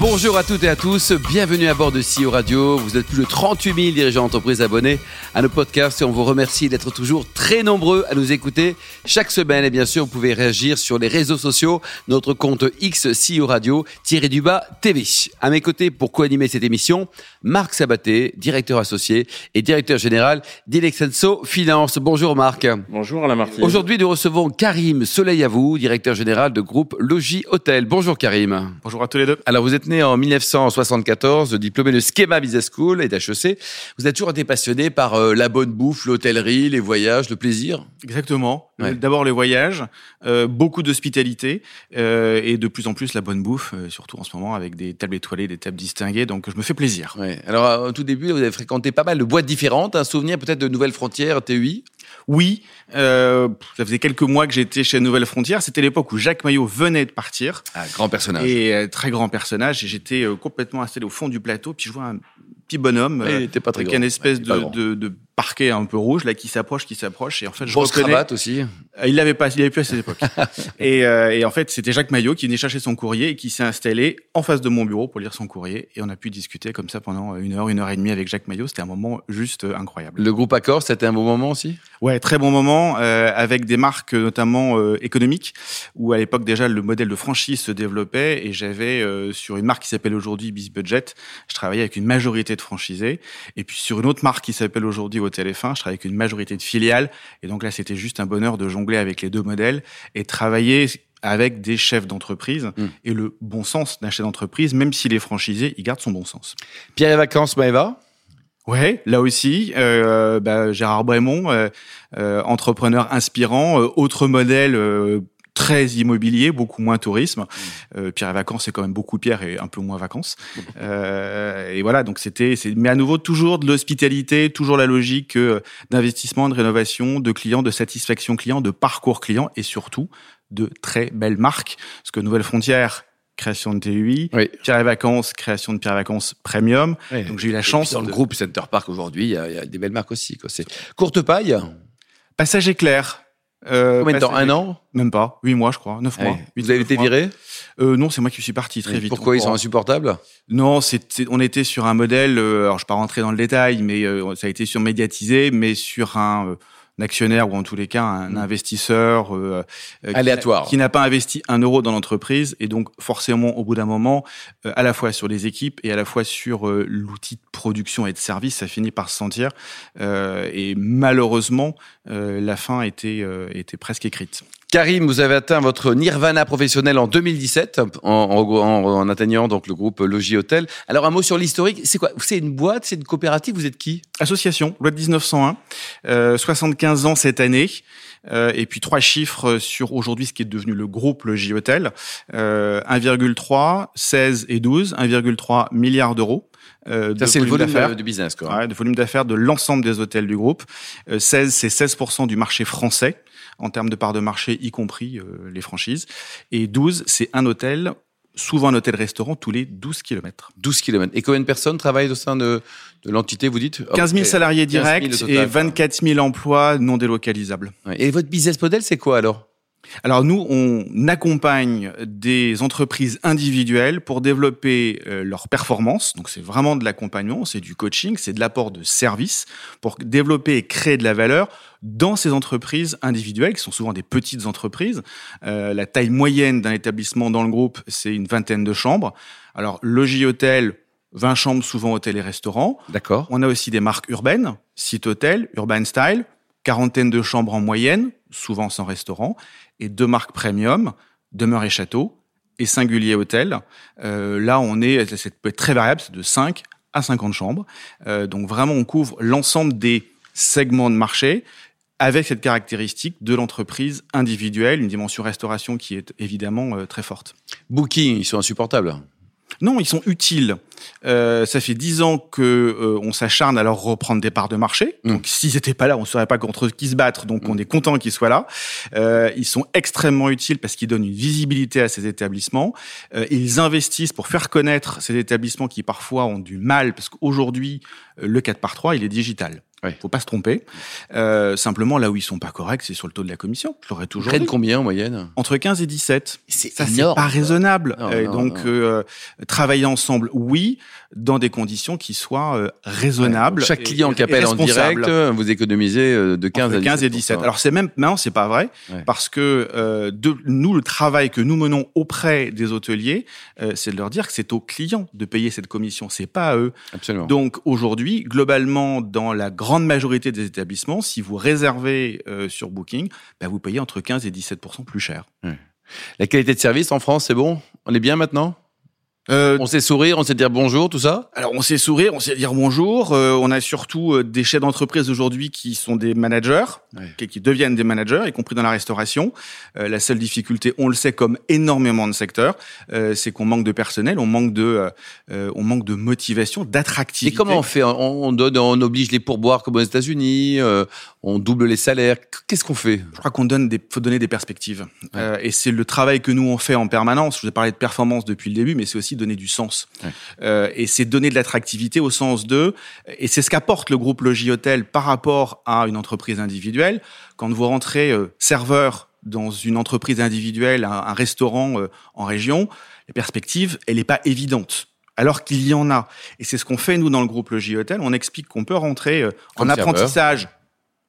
Bonjour à toutes et à tous, bienvenue à bord de CEO Radio. Vous êtes plus de 38 000 dirigeants d'entreprise abonnés à nos podcasts et on vous remercie d'être toujours très nombreux à nous écouter chaque semaine. Et bien sûr, vous pouvez réagir sur les réseaux sociaux, notre compte X CEO Radio, tiré du bas TV. À mes côtés pour co-animer cette émission, Marc Sabaté, directeur associé et directeur général d'Ilexenso Finance. Bonjour Marc. Bonjour Alain Martin. Aujourd'hui, nous recevons Karim Soleil à vous, directeur général de groupe Logis Hôtel. Bonjour Karim. Bonjour à tous les deux. Alors vous êtes né en 1974, diplômé de Schema Business School et d'HEC. Vous avez toujours été passionné par euh, la bonne bouffe, l'hôtellerie, les voyages, le plaisir? Exactement. Ouais. D'abord les voyages, euh, beaucoup d'hospitalité euh, et de plus en plus la bonne bouffe, euh, surtout en ce moment avec des tables étoilées, des tables distinguées. Donc je me fais plaisir. Ouais. Alors euh, au tout début, vous avez fréquenté pas mal de boîtes différentes. Un souvenir peut-être de Nouvelles Frontières, TUI Oui, euh, ça faisait quelques mois que j'étais chez Nouvelle Frontière. C'était l'époque où Jacques Maillot venait de partir. Ah, grand personnage. Et euh, très grand personnage. Et j'étais euh, complètement installé au fond du plateau. Puis je vois un petit bonhomme Ouais, il était pas très avec grand. une espèce de parquet un peu rouge là qui s'approche, qui s'approche. Et en fait, je Grosse reconnais. cravate aussi. Euh, Il l'avait pas, il l'avait plus à cette époque. et, euh, et en fait, c'était Jacques Maillot qui venait chercher son courrier et qui s'est installé en face de mon bureau pour lire son courrier. Et on a pu discuter comme ça pendant une heure, une heure et demie avec Jacques Maillot. C'était un moment juste euh, incroyable. Le groupe Accor, c'était un bon moment aussi? Ouais, très bon moment euh, avec des marques notamment euh, économiques où à l'époque déjà le modèle de franchise se développait et j'avais sur une marque qui s'appelle aujourd'hui Biz Budget, je travaillais avec une majorité de franchisés et puis sur une autre marque qui s'appelle aujourd'hui Hôtel F1, je travaillais avec une majorité de filiales et donc là c'était juste un bonheur de jongler avec les deux modèles et travailler avec des chefs d'entreprise Mm. et le bon sens d'un chef d'entreprise, même s'il est franchisé, il garde son bon sens. Pierre et Vacances, Maëva? Ouais, là aussi, euh, bah, Gérard Brémond, euh, euh, entrepreneur inspirant, euh, autre modèle euh, très immobilier, beaucoup moins tourisme. Euh, Pierre et vacances, c'est quand même beaucoup Pierre et un peu moins vacances. Euh, et voilà, donc c'était, mais à nouveau toujours de l'hospitalité, toujours la logique euh, d'investissement, de rénovation, de clients, de satisfaction client, de parcours client et surtout de très belles marques. Parce que Nouvelle Frontière, création de TUI, Oui. Pierre et vacances, création de Pierre et vacances premium. Donc j'ai eu la chance dans le groupe Center Park aujourd'hui, il y, y a des belles marques aussi. Quoi. C'est courte paille. Passage éclair. Euh, Combien de temps passage Un an Même pas. Huit mois, je crois. Neuf mois. Ouais. Huit, Vous avez été mois. viré euh, Non, c'est moi qui suis parti très vite. Pourquoi ils sont insupportables Non, c'est, on était sur un modèle. euh, alors, je ne vais pas rentrer dans le détail, mais ça a été sur médiatisé, mais sur un actionnaire ou en tous les cas un investisseur euh, euh, qui- Aléatoire. qui n'a pas investi un euro dans l'entreprise et donc forcément au bout d'un moment, euh, à la fois sur les équipes et à la fois sur euh, l'outil de production et de service, ça finit par se sentir. Et malheureusement, la fin était était presque écrite. Karim, vous avez atteint votre nirvana professionnel en 2017 en, en, en- atteignant donc le groupe Logis Hôtel. Alors un mot sur l'historique. C'est quoi? C'est une boîte? C'est une coopérative? Vous êtes qui? Association, loi de 1901, euh, 75 ans cette année, euh, et puis trois chiffres sur aujourd'hui ce qui est devenu le groupe Logis Hôtel, euh, 1,3, 16 et 12, 1,3 milliards d'euros. Euh, Ça de c'est le volume d'affaires. du business quoi. Ouais, de volume d'affaires de l'ensemble des hôtels du groupe. Euh, 16, c'est 16% du marché français en termes de part de marché, y compris euh, les franchises. Et 12, c'est un hôtel, souvent un hôtel-restaurant, tous les 12 kilomètres. 12 km. Et combien de personnes travaillent au sein de, de l'entité Vous dites? 15 000 Ok. salariés 15 000 directs au total, et quoi. 24 000 emplois non délocalisables. Et votre business model c'est quoi alors? Alors nous, on accompagne des entreprises individuelles pour développer euh, leur performance. Donc c'est vraiment de l'accompagnement, c'est du coaching, c'est de l'apport de services pour développer et créer de la valeur dans ces entreprises individuelles, qui sont souvent des petites entreprises. Euh, la taille moyenne d'un établissement dans le groupe, c'est une vingtaine de chambres. Alors logis hôtel, 20 chambres, souvent hôtel et restaurant. D'accord. On a aussi des marques urbaines, site hôtel, urban style, quarantaine de chambres en moyenne, souvent sans restaurant, et deux marques premium, demeure et château, et singulier hôtel. Euh, là, on est, être très variable, c'est de 5 à 50 chambres. Euh, donc vraiment, on couvre l'ensemble des segments de marché avec cette caractéristique de l'entreprise individuelle, une dimension restauration qui est évidemment euh, très forte. Booking, ils sont insupportables. Non, ils sont utiles. Euh, ça fait dix ans que euh, on s'acharne à leur reprendre des parts de marché. Mm. Donc, s'ils n'étaient pas là, on ne saurait pas contre qui se battre. Donc, on est content qu'ils soient là. Euh, ils sont extrêmement utiles parce qu'ils donnent une visibilité à ces établissements. Euh, ils investissent pour faire connaître ces établissements qui parfois ont du mal parce qu'aujourd'hui, euh, le 4 par 3, il est digital. Faut pas se tromper. Euh, simplement, là où ils sont pas corrects, c'est sur le taux de la commission. Je l'aurais toujours Près de combien en moyenne? Entre 15 et 17. C'est Ça, c'est pas raisonnable. Non, Et non, donc, non. euh, travailler ensemble, oui, dans des conditions qui soient euh, raisonnables. Chaque client qui appelle en direct, euh, vous économisez euh, de 15 Entre à 15 et 17. Alors c'est même maintenant c'est pas vrai Ouais. parce que euh, de, nous le travail que nous menons auprès des hôteliers, euh, c'est de leur dire que c'est aux clients de payer cette commission, c'est pas à eux. Absolument. Donc aujourd'hui, globalement, dans la grande majorité des établissements, si vous réservez euh, sur Booking, bah, vous payez entre 15 et 17 plus cher. La qualité de service en France, c'est bon? On est bien maintenant? Euh, On sait sourire, on sait dire bonjour, tout ça? Alors on sait sourire, on sait dire bonjour. euh, on a surtout euh, des chefs d'entreprise aujourd'hui qui sont des managers, Ouais. qui, qui deviennent des managers, y compris dans la restauration. Euh, la seule difficulté, on le sait comme énormément de secteurs, euh, c'est qu'on manque de personnel, on manque de, euh, on manque de motivation, Et d'attractivité. comment on fait? On, on donne, on oblige les pourboires comme aux États-Unis, euh, on double les salaires. Qu'est-ce qu'on fait? Je crois qu'on donne des, faut donner des perspectives. Euh, et c'est le travail que nous on fait en permanence. Je vous ai parlé de performance depuis le début, mais c'est aussi donner du sens. Ouais. Euh, et c'est donner de l'attractivité au sens de, et c'est ce qu'apporte le groupe Logis Hôtel par rapport à une entreprise individuelle. Quand vous rentrez euh, serveur dans une entreprise individuelle, un, un restaurant euh, en région, la perspective, elle n'est pas évidente. Alors qu'il y en a. Et c'est ce qu'on fait, nous, dans le groupe Logis Hôtel. On explique qu'on peut rentrer en serveur. apprentissage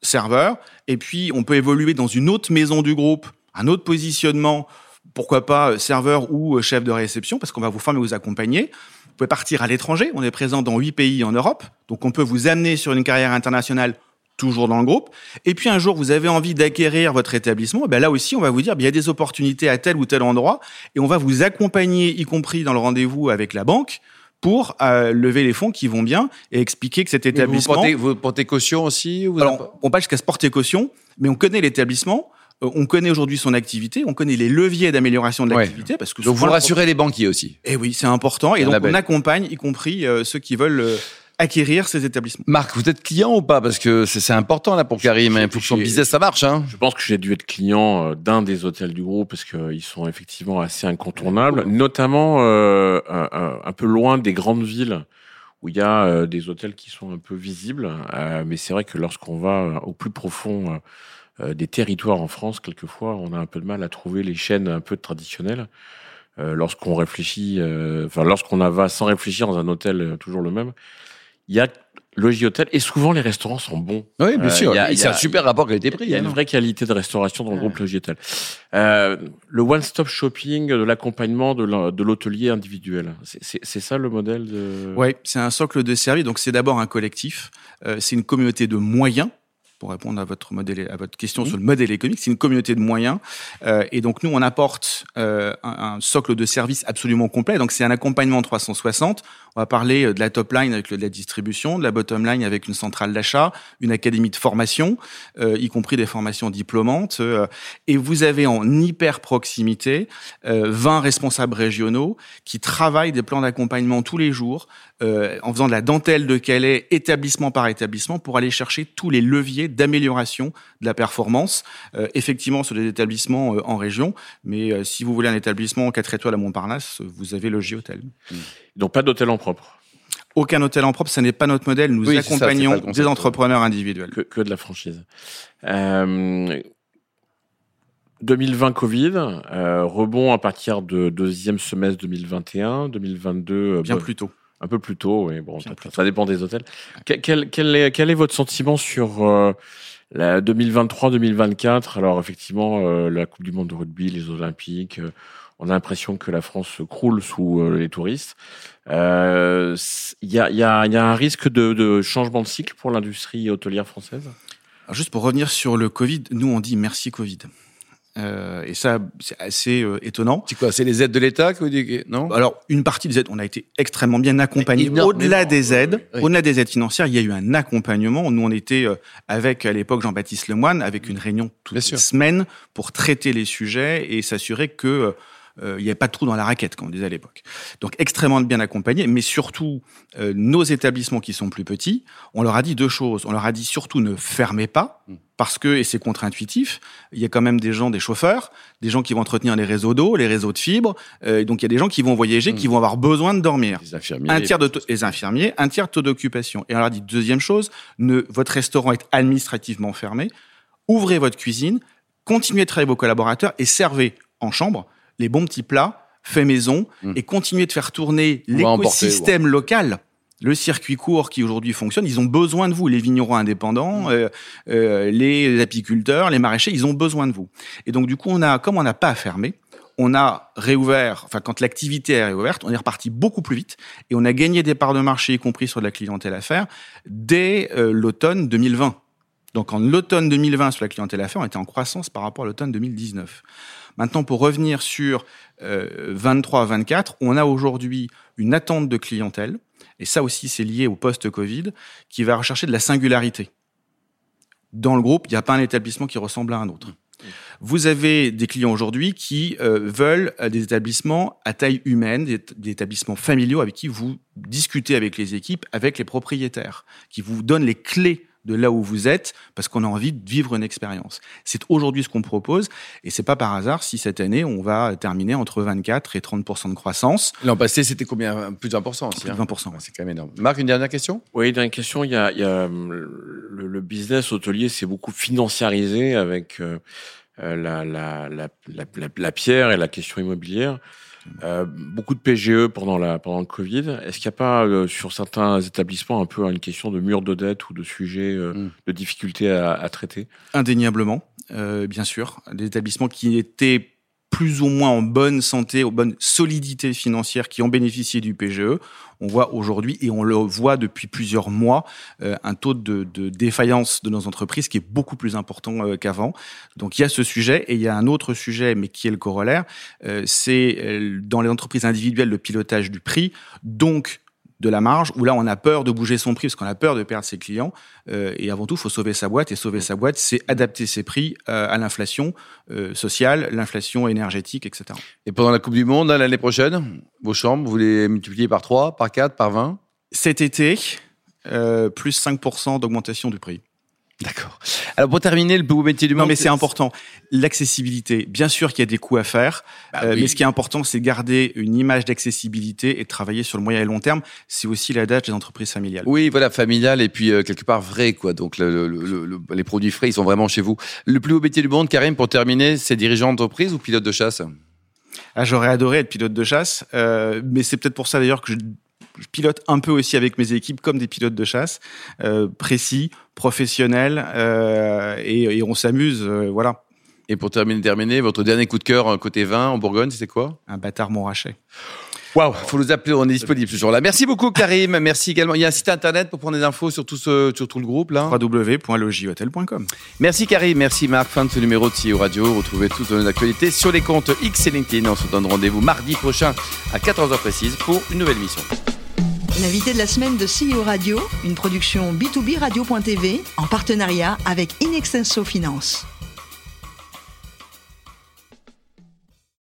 serveur, et puis on peut évoluer dans une autre maison du groupe, un autre positionnement, pourquoi pas euh, serveur ou euh, chef de réception, parce qu'on va vous former, vous accompagner. Vous pouvez partir à l'étranger, on est présent dans huit pays en Europe, donc on peut vous amener sur une carrière internationale toujours dans le groupe. Et puis un jour, vous avez envie d'acquérir votre établissement, et ben là aussi, on va vous dire, ben, il y a des opportunités à tel ou tel endroit, et on va vous accompagner, y compris dans le rendez-vous avec la banque, pour euh, lever les fonds qui vont bien et expliquer que cet Vous établissement... portez, vous portez caution aussi vous Alors, avez on pas jusqu'à se porter caution, mais on connaît l'établissement, on connaît aujourd'hui son activité, on connaît les leviers d'amélioration de Ouais. l'activité, parce que Donc vous rassurez les banquiers aussi. Eh oui, c'est important, et donc label. on accompagne, y compris euh, ceux qui veulent euh, acquérir ces établissements. Marc, vous êtes client ou pas? Parce que c'est important là pour Karim. Il faut que son business ça marche. Hein. Je pense que j'ai dû être client euh, d'un des hôtels du groupe parce qu'ils sont effectivement assez incontournables, notamment euh, un, peu loin des grandes villes où il y a euh, des hôtels qui sont un peu visibles. Euh, mais c'est vrai que lorsqu'on va euh, au plus profond euh, euh, des territoires en France, quelquefois, on a un peu de mal à trouver les chaînes un peu traditionnelles. Euh, lorsqu'on réfléchit, euh, enfin lorsqu'on va sans réfléchir dans un hôtel euh, toujours le même, il y a logis hôtel et souvent les restaurants sont bons. Oui, bien Euh, sûr. il y a- il y c'est un super rapport qualité-prix. Il y a une hein. vraie qualité de restauration dans le groupe Logis Euh, le one-stop shopping, de l'accompagnement de l'hô- de l'hôtelier individuel. C'est- ça le modèle de. Ouais, c'est un socle de service, donc c'est d'abord un collectif, euh, c'est une communauté de moyens. Pour répondre à votre modèle, à votre question sur le modèle économique, c'est une communauté de moyens, euh, et donc nous on apporte euh, un, un socle de service absolument complet. Donc c'est un accompagnement 360. On va parler euh, de la top line avec la distribution, de la bottom line avec une centrale d'achat, une académie de formation, euh, y compris des formations diplômantes. euh, et vous avez en hyper proximité euh, 20 responsables régionaux qui travaillent des plans d'accompagnement tous les jours euh, en faisant de la dentelle de Calais, établissement par établissement, pour aller chercher tous les leviers d'amélioration de la performance, euh, effectivement sur des établissements en région. Mais si vous voulez un établissement 4 étoiles à Montparnasse, vous avez le J-Hôtel. Donc pas d'hôtel en propre, Aucun hôtel en propre, ce n'est pas notre modèle. Nous Oui, ça, accompagnons concept. des entrepreneurs individuels. que, que de la franchise. Euh, 2020 Covid, euh, rebond à partir de deuxième semestre 2021, 2022. euh, Bien bon, plus tôt. Un peu plus tôt, oui. Bon, ça, plus ça dépend des hôtels. Quel, quel- quel est, quel est votre sentiment sur euh, la 2023-2024 Alors effectivement, euh, la Coupe du Monde de rugby, les Olympiques, euh, on a l'impression que la France se croule sous euh, les touristes. Euh, Il y, a, il y, a, il y a un risque de, de changement de cycle pour l'industrie hôtelière française? Alors, juste pour revenir sur le Covid, nous on dit merci Covid. Euh, et ça, c'est assez euh, étonnant. C'est quoi C'est les aides de l'État que vous dites Non? Alors, une partie des aides, on a été extrêmement bien accompagnés. Énormément. Au-delà des aides, Oui. au-delà des aides financières, il y a eu un accompagnement. Nous, on était euh, avec, à l'époque, Jean-Baptiste Lemoine, avec une réunion toutes Bien les sûr. semaines pour traiter les sujets et s'assurer que euh, il n'y avait pas de trou dans la raquette, comme on disait à l'époque. Donc extrêmement bien accompagné, mais surtout euh, nos établissements qui sont plus petits, on leur a dit deux choses. On leur a dit surtout ne fermez pas, Mm. parce que, et c'est contre-intuitif, il y a quand même des gens, des chauffeurs, des gens qui vont entretenir les réseaux d'eau, les réseaux de fibres, euh, et donc il y a des gens qui vont voyager, Mm. qui vont avoir besoin de dormir. Les infirmiers. Un tiers de les infirmiers, un tiers de taux d'occupation. Et on leur dit deuxième chose, ne, votre restaurant est administrativement fermé. Ouvrez votre cuisine, continuez de travailler vos collaborateurs et servez en chambre les bons petits plats faits maison Mm. et continuez de faire tourner l'écosystème local. Le circuit court qui aujourd'hui fonctionne, ils ont besoin de vous. Les vignerons indépendants, euh, euh, les apiculteurs, les maraîchers, ils ont besoin de vous. Et donc du coup, on a, comme on n'a pas à fermer, on a réouvert, enfin quand l'activité est réouverte, on est reparti beaucoup plus vite et on a gagné des parts de marché, y compris sur de la clientèle affaires, dès euh, l'automne 2020. Donc en l'automne 2020 sur la clientèle affaires, on était en croissance par rapport à l'automne 2019. Maintenant, pour revenir sur euh, 23 24, on a aujourd'hui une attente de clientèle, et ça aussi c'est lié au post-Covid, qui va rechercher de la singularité. Dans le groupe, il n'y a pas un établissement qui ressemble à un autre. Vous avez des clients aujourd'hui qui euh, veulent euh, des établissements à taille humaine, des établissements familiaux avec qui vous discutez avec les équipes, avec les propriétaires, qui vous donnent les clés de là où vous êtes parce qu'on a envie de vivre une expérience. C'est aujourd'hui ce qu'on propose et c'est pas par hasard si cette année on va terminer entre 24 et 30 de croissance. L'an passé, c'était combien? Plus de 20% aussi. Plus de hein. 20 Ouais, C'est quand même énorme. Marc, une dernière question? Oui, une question, il y a, il y a le, le business hôtelier s'est beaucoup financiarisé avec euh, euh, la, la, la, la, la, la pierre et la question immobilière. Euh, beaucoup de PGE pendant la pendant le Covid. Est-ce qu'il n'y a pas euh, sur certains établissements un peu une question de mur de dette ou de sujets euh, Mm. de difficultés à, à traiter? Indéniablement, bien sûr, des établissements qui étaient plus ou moins en bonne santé, en bonne solidité financière, qui ont bénéficié du PGE. On voit aujourd'hui, et on le voit depuis plusieurs mois, euh, un taux de, défaillance de nos entreprises qui est beaucoup plus important euh, qu'avant. Donc il y a ce sujet, et il y a un autre sujet, mais qui est le corollaire, euh, c'est dans les entreprises individuelles le pilotage du prix, donc de la marge, où là on a peur de bouger son prix parce qu'on a peur de perdre ses clients. Euh, et avant tout, il faut sauver sa boîte. Et sauver sa boîte, c'est adapter ses prix euh, à l'inflation euh, sociale, l'inflation énergétique, etc. Et pendant la Coupe du Monde, l'année prochaine, vos chambres, vous les multipliez par 3, par 4, par 20 Cet été, euh, plus 5% d'augmentation du prix. D'accord. Alors pour terminer, le plus beau métier du monde. Non, mais c'est important. L'accessibilité, bien sûr qu'il y a des coûts à faire, Bah euh, oui. mais ce qui est important, c'est de garder une image d'accessibilité et de travailler sur le moyen et long terme. C'est aussi l'adage des entreprises familiales. Oui, voilà, familial et puis euh, quelque part vrai, quoi. Donc le- le- le- le- les produits frais, ils sont vraiment chez vous. Le plus beau métier du monde, Karim, pour terminer, c'est dirigeant d'entreprise ou pilote de chasse? Ah, j'aurais adoré être pilote de chasse, euh, mais c'est peut-être pour ça d'ailleurs que je, je pilote un peu aussi avec mes équipes comme des pilotes de chasse, euh, précis, professionnels, euh, et, et on s'amuse, euh, voilà. Et pour terminer, terminer, votre dernier coup de cœur côté vin en Bourgogne, c'était quoi? Un bâtard montrachet. Waouh, faut nous appeler, on est disponible ce jour-là. Merci beaucoup, Karim. Merci également. Il y a un site internet pour prendre des infos sur tout, ce, sur tout le groupe, là. www.logiotel.com. Merci, Karim. Merci, Marc. Fin de ce numéro de CEO Radio. Retrouvez toutes nos actualités sur les comptes X et LinkedIn. On se donne rendez-vous mardi prochain à 14h précise pour une nouvelle mission. L'invité de la semaine de CEO Radio, une production B2B Radio.tv en partenariat avec Inextenso Finance.